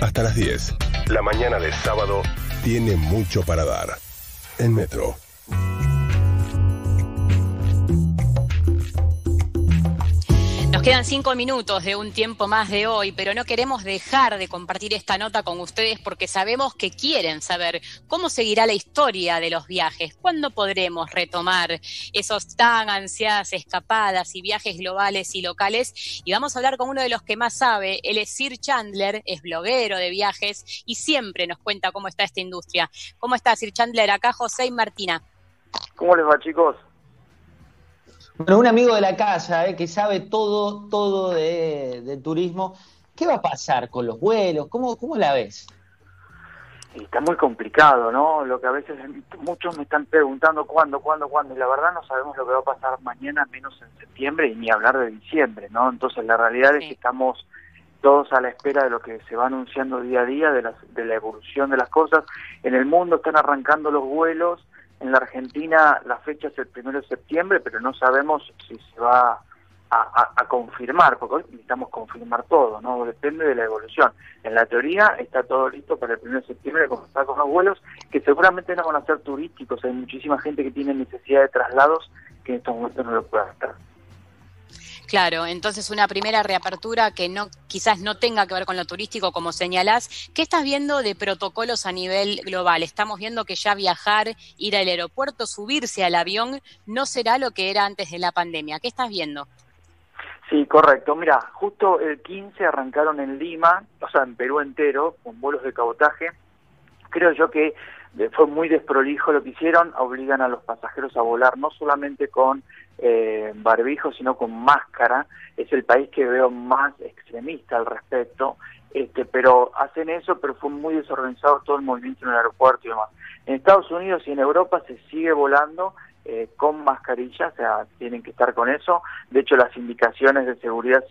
hasta las 10. La mañana de sábado tiene mucho para dar. En Metro. Nos quedan cinco minutos de un tiempo más de hoy, pero no queremos dejar de compartir esta nota con ustedes porque sabemos que quieren saber cómo seguirá la historia de los viajes, cuándo podremos retomar esos tan ansiadas escapadas y viajes globales y locales. Y vamos a hablar con uno de los que más sabe, él es Sir Chandler, es bloguero de viajes y siempre nos cuenta cómo está esta industria. ¿Cómo está Sir Chandler? Acá José y Martina. ¿Cómo les va chicos? Bueno, un amigo de la casa eh, que sabe todo, todo de, turismo. ¿Qué va a pasar con los vuelos? ¿Cómo, cómo la ves? está muy complicado, ¿no? Lo que a veces muchos me están preguntando cuándo, cuándo, cuándo, y la verdad no sabemos lo que va a pasar mañana, menos en septiembre, y ni hablar de diciembre, ¿no? Entonces la realidad es que estamos todos a la espera de lo que se va anunciando día a día, de, de la evolución de las cosas. En el mundo están arrancando los vuelos, en la Argentina la fecha es el primero de septiembre, pero no sabemos si se va a, confirmar, porque hoy necesitamos confirmar todo, ¿no? Depende de la evolución. En la teoría está todo listo para el primero de septiembre, comenzar con los vuelos, que seguramente no van a ser turísticos. Hay muchísima gente que tiene necesidad de traslados que en estos momentos no lo puede hacer. Claro, entonces una primera reapertura que no quizás no tenga que ver con lo turístico, como señalás. ¿Qué estás viendo de protocolos a nivel global? Estamos viendo que ya viajar, ir al aeropuerto, subirse al avión, no será lo que era antes de la pandemia. ¿Qué estás viendo? Sí, correcto. Mira, justo el 15 arrancaron en Lima, o sea, en Perú entero, con vuelos de cabotaje. Creo yo que fue muy desprolijo lo que hicieron, obligan a los pasajeros a volar no solamente con eh, barbijo, sino con máscara. Es el país que veo más extremista al respecto, este, pero hacen eso, pero fue muy desorganizado todo el movimiento en el aeropuerto y demás. En Estados Unidos y en Europa se sigue volando eh, con mascarilla, o sea, tienen que estar con eso. De hecho, las indicaciones de seguridad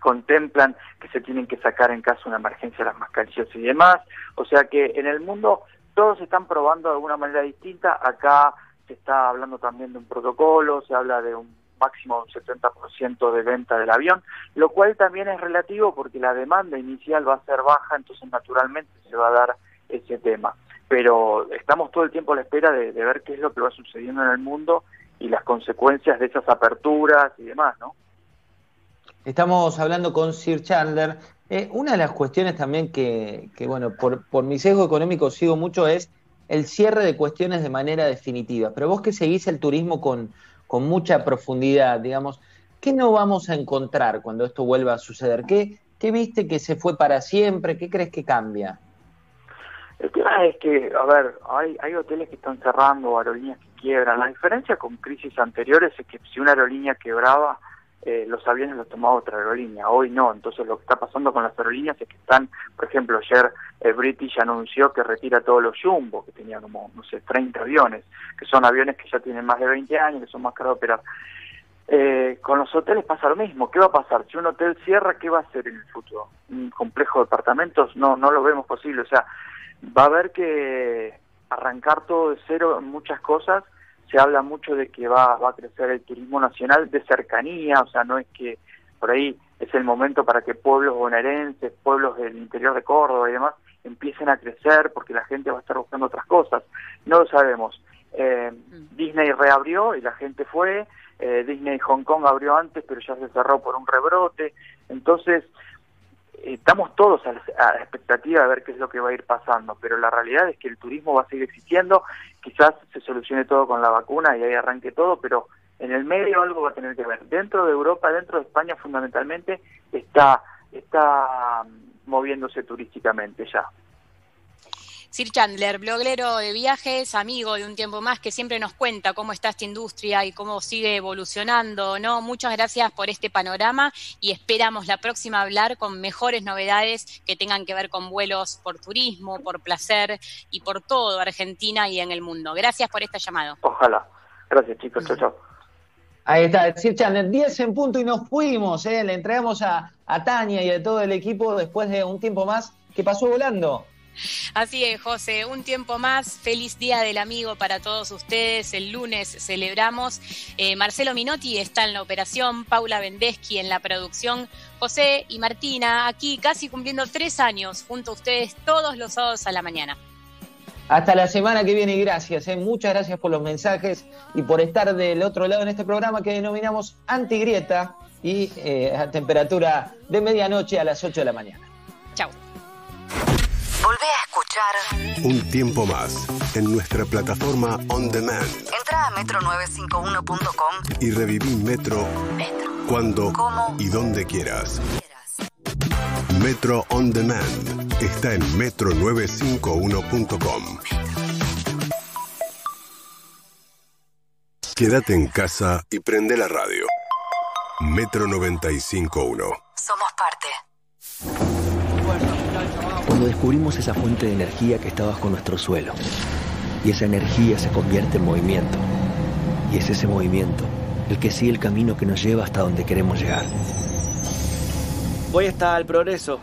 contemplan que se tienen que sacar en caso de una emergencia las mascarillas y demás. O sea que en el mundo todos están probando de alguna manera distinta. Acá se está hablando también de un protocolo, se habla de un máximo de un 70% de venta del avión, lo cual también es relativo porque la demanda inicial va a ser baja, entonces naturalmente se va a dar ese tema. Pero estamos todo el tiempo a la espera de, de ver qué es lo que va sucediendo en el mundo y las consecuencias de esas aperturas y demás, ¿no? Estamos hablando con Sir Chandler. Eh, una de las cuestiones también que, bueno, por, por mi sesgo económico sigo mucho es el cierre de cuestiones de manera definitiva. Pero vos que seguís el turismo con, con mucha profundidad, digamos, ¿qué no vamos a encontrar cuando esto vuelva a suceder? ¿Qué, qué viste que se fue para siempre? ¿Qué crees que cambia? El tema es que, a ver, hay, hay hoteles que están cerrando, aerolíneas que quiebran. La diferencia con crisis anteriores es que si una aerolínea quebraba, eh, los aviones los tomaba otra aerolínea, hoy no, entonces lo que está pasando con las aerolíneas es que están, por ejemplo, ayer el British anunció que retira todos los Jumbo, que tenía como, no sé, 30 aviones, que son aviones que ya tienen más de 20 años, que son más caros de operar. Eh, con los hoteles pasa lo mismo, ¿qué va a pasar? Si un hotel cierra, ¿qué va a hacer en el futuro? ¿Un complejo de departamentos? No, no lo vemos posible, o sea, va a haber que arrancar todo de cero en muchas cosas se habla mucho de que va, va a crecer el turismo nacional de cercanía, o sea, no es que por ahí es el momento para que pueblos bonaerenses, pueblos del interior de Córdoba y demás empiecen a crecer porque la gente va a estar buscando otras cosas. No lo sabemos. Eh, mm. Disney reabrió y la gente fue, eh, Disney Hong Kong abrió antes pero ya se cerró por un rebrote, entonces estamos todos a la, expectativa de ver qué es lo que va a ir pasando, pero la realidad es que el turismo va a seguir existiendo, quizás se solucione todo con la vacuna y ahí arranque todo, pero en el medio algo va a tener que ver. Dentro de Europa, dentro de España fundamentalmente, está, está mm, moviéndose turísticamente ya. Sir Chandler, bloguero de viajes, amigo de un tiempo más, que siempre nos cuenta cómo está esta industria y cómo sigue evolucionando, ¿no? Muchas gracias por este panorama y esperamos la próxima hablar con mejores novedades que tengan que ver con vuelos por turismo, por placer y por todo Argentina y en el mundo. Gracias por este llamado. Ojalá. Gracias, chicos. Chao, chao. Ahí está, Sir Chandler, 10 en punto y nos fuimos, ¿eh? Le entregamos a, a Tania y a todo el equipo después de un tiempo más que pasó volando. Así es, José, un tiempo más. Feliz Día del Amigo para todos ustedes. El lunes celebramos. Eh, Marcelo Minotti está en la operación, Paula Vendeschi en la producción, José y Martina aquí casi cumpliendo tres años junto a ustedes todos los sábados a la mañana. Hasta la semana que viene y gracias. Eh. Muchas gracias por los mensajes y por estar del otro lado en este programa que denominamos Antigrieta y eh, a temperatura de medianoche a las 8 de la mañana. Chao. Volvé a escuchar Un tiempo más en nuestra plataforma On Demand Entra a metro951.com y reviví Metro Metro. cuando ¿Cómo? y donde quieras. Metro On Demand está en metro951.com. Quédate en casa y prende la radio. Metro 951. Somos. Cuando descubrimos esa fuente de energía que está bajo nuestro suelo, y esa energía se convierte en movimiento, y es ese movimiento el que sigue el camino que nos lleva hasta donde queremos llegar. Voy hasta el progreso.